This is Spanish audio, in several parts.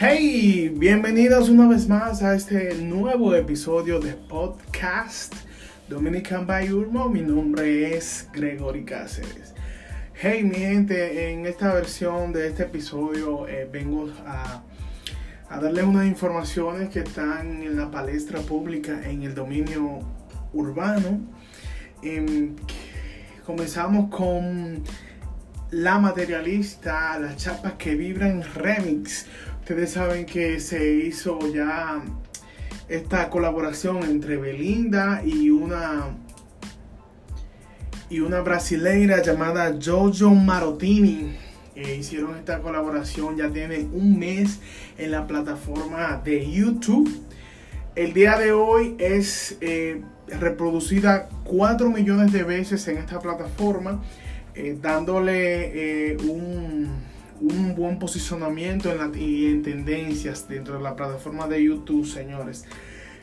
Hey, bienvenidos una vez más a este nuevo episodio de podcast Dominican by Urmo. Mi nombre es Gregory Cáceres. Hey, mi gente, en esta versión de este episodio eh, vengo a, a darles unas informaciones que están en la palestra pública en el dominio urbano. Em, comenzamos con la materialista, las chapas que vibran remix. Ustedes saben que se hizo ya esta colaboración entre Belinda y una y una brasileira llamada Jojo Marotini. Eh, hicieron esta colaboración, ya tiene un mes en la plataforma de YouTube. El día de hoy es eh, reproducida 4 millones de veces en esta plataforma, eh, dándole un un buen posicionamiento en la, y en tendencias dentro de la plataforma de YouTube, señores.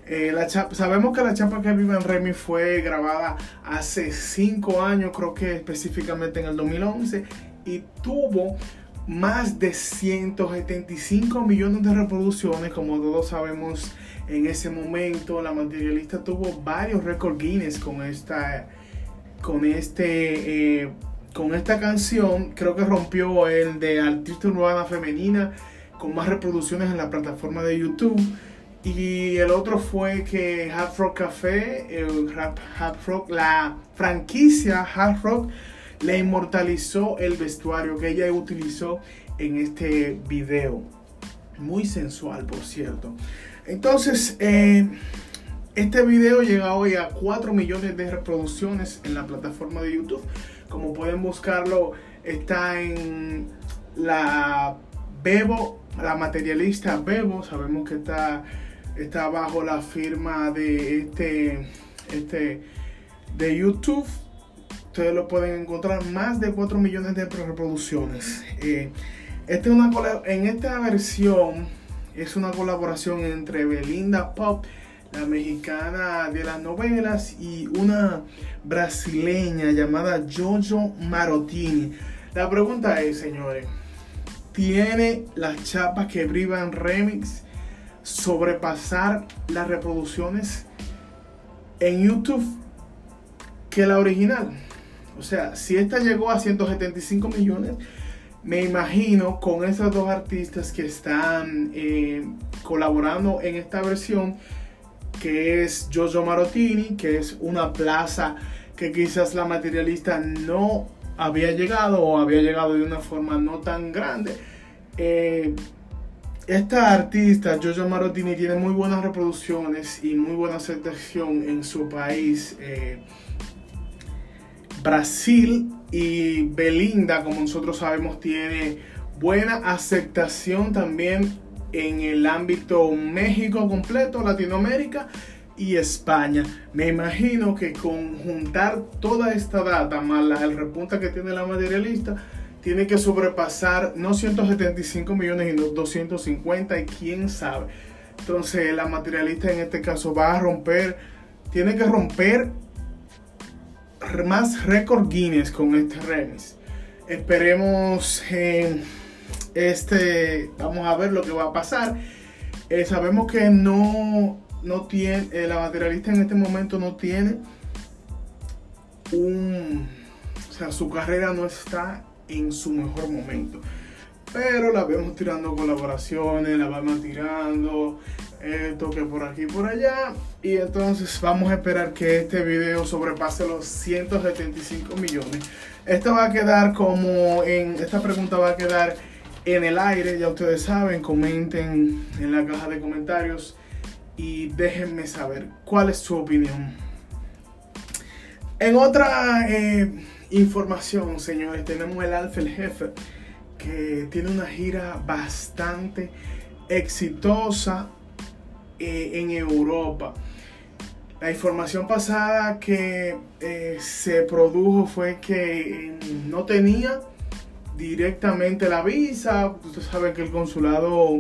Eh, la sabemos que la chapa que vive en Remy fue grabada hace 5 años, creo que específicamente en el 2011, y tuvo más de 175 millones de reproducciones, como todos sabemos en ese momento. La materialista tuvo varios récords Guinness con esta, con este eh, con esta canción creo que rompió el de artista urbana femenina con más reproducciones en la plataforma de YouTube. Y el otro fue que Hard Rock Café, el Hard Rock, la franquicia Hard Rock, le inmortalizó el vestuario que ella utilizó en este video. Muy sensual, por cierto. Entonces, eh, este video llega hoy a 4 millones de reproducciones en la plataforma de YouTube. Como pueden buscarlo, está en la Bebo, la materialista Bebo. Sabemos que está, está bajo la firma de este, este de YouTube. Ustedes lo pueden encontrar más de 4 millones de reproducciones. Este una, en esta versión es una colaboración entre Belinda Pop la mexicana de las novelas y una brasileña llamada Jojo Marotini. La pregunta es, señores, ¿tiene las chapas que brillan remix sobrepasar las reproducciones en YouTube que la original? O sea, si esta llegó a 175 millones, me imagino con esos dos artistas que están eh, colaborando en esta versión, que es Jojo Marotini, que es una plaza que quizás la materialista no había llegado o había llegado de una forma no tan grande. Eh, esta artista, Jojo Marotini, tiene muy buenas reproducciones y muy buena aceptación en su país. Eh, Brasil y Belinda, como nosotros sabemos, tiene buena aceptación también en el ámbito México completo, Latinoamérica y España. Me imagino que con juntar toda esta data más el repunta que tiene la materialista, tiene que sobrepasar no 175 millones, sino 250 y quién sabe. Entonces la materialista en este caso va a romper, tiene que romper más récord Guinness con este remix. Esperemos este, vamos a ver lo que va a pasar. Eh, sabemos que no, no tiene, eh, la materialista en este momento no tiene un, o sea, su carrera no está en su mejor momento. Pero la vemos tirando colaboraciones, la vamos tirando, esto que por aquí y por allá. Y entonces vamos a esperar que este video sobrepase los 175 millones. Esto va a quedar como en, esta pregunta va a quedar en el aire, ya ustedes saben, comenten en la caja de comentarios y déjenme saber cuál es su opinión. En otra eh, información, señores, tenemos el Alfa el Jefe, que tiene una gira bastante exitosa eh, en Europa. La información pasada que eh, se produjo fue que no tenía directamente la visa. Ustedes saben que el consulado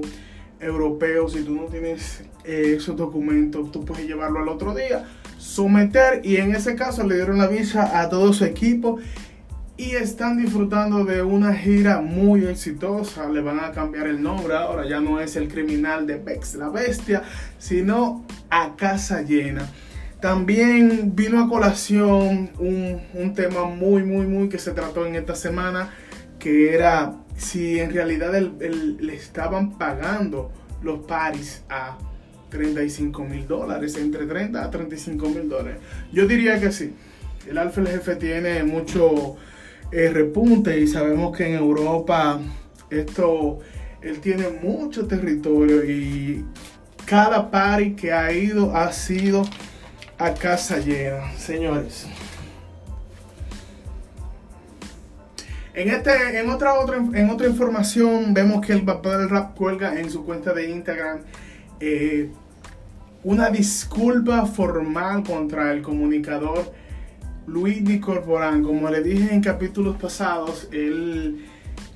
europeo, si tú no tienes eh, esos documentos, tú puedes llevarlo al otro día, someter y en ese caso le dieron la visa a todo su equipo y están disfrutando de una gira muy exitosa. Le van a cambiar el nombre ahora, ya no es el criminal de Pex la Bestia, sino a casa llena. También vino a colación un, un tema muy, muy, muy que se trató en esta semana, que era si en realidad le estaban pagando los paris a 35 mil dólares, entre 30 a 35 mil dólares. Yo diría que sí. El Alfa el Jefe tiene mucho eh, repunte y sabemos que en Europa esto, él tiene mucho territorio y cada party que ha ido ha sido a casa llena, señores. En, este, en, otra, otra, en otra información vemos que el papá del rap cuelga en su cuenta de Instagram eh, una disculpa formal contra el comunicador Luis Corporán, como le dije en capítulos pasados, él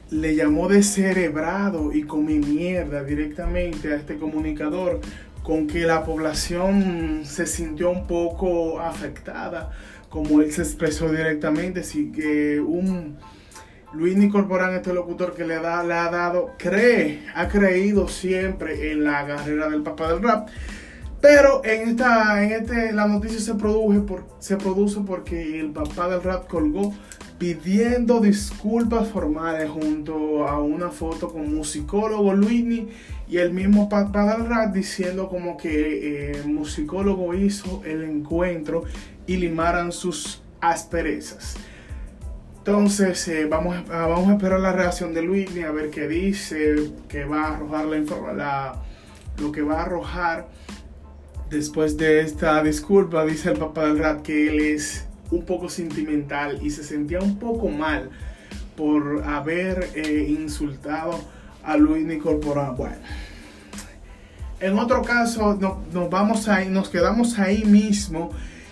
le llamó de cerebrado y comí mierda directamente a este comunicador, con que la población se sintió un poco afectada, como él se expresó directamente, sí que un Luis Corporán, este locutor que le, ha dado, cree, ha creído siempre en la carrera del papá del rap pero en esta, en este, la noticia se produce, porque el papá del rap colgó pidiendo disculpas formales junto a una foto con musicólogo Luini y el mismo del rap diciendo como que el musicólogo hizo el encuentro y limaran sus asperezas. Entonces eh, vamos, a, vamos a esperar la reacción de Luini a ver qué dice, que va a arrojar la, la lo que va a arrojar Después de esta disculpa, dice el papá del rap que él es un poco sentimental y se sentía un poco mal por haber eh, insultado a Luis Corporal. Bueno, en otro caso nos, vamos ahí, nos quedamos ahí mismo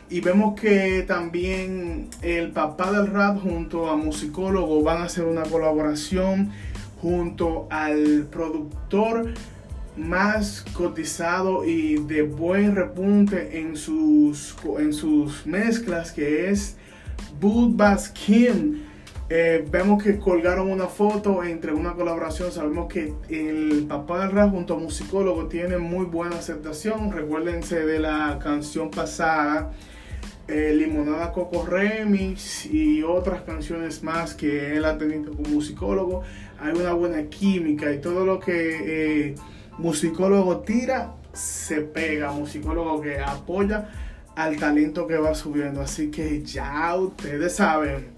y vemos que también el papá del rap junto a musicólogo van a hacer una colaboración junto al productor más cotizado y de buen repunte en sus, en sus mezclas, que es Bud Kim. Eh, vemos que colgaron una foto entre una colaboración. Sabemos que el papá del rap junto a musicólogo tiene muy buena aceptación. Recuérdense de la canción pasada, eh, Limonada Coco Remix y otras canciones más que él ha tenido como musicólogo. Hay una buena química y todo lo que. Eh, musicólogo tira, se pega, musicólogo que apoya al talento que va subiendo. Así que ya ustedes saben.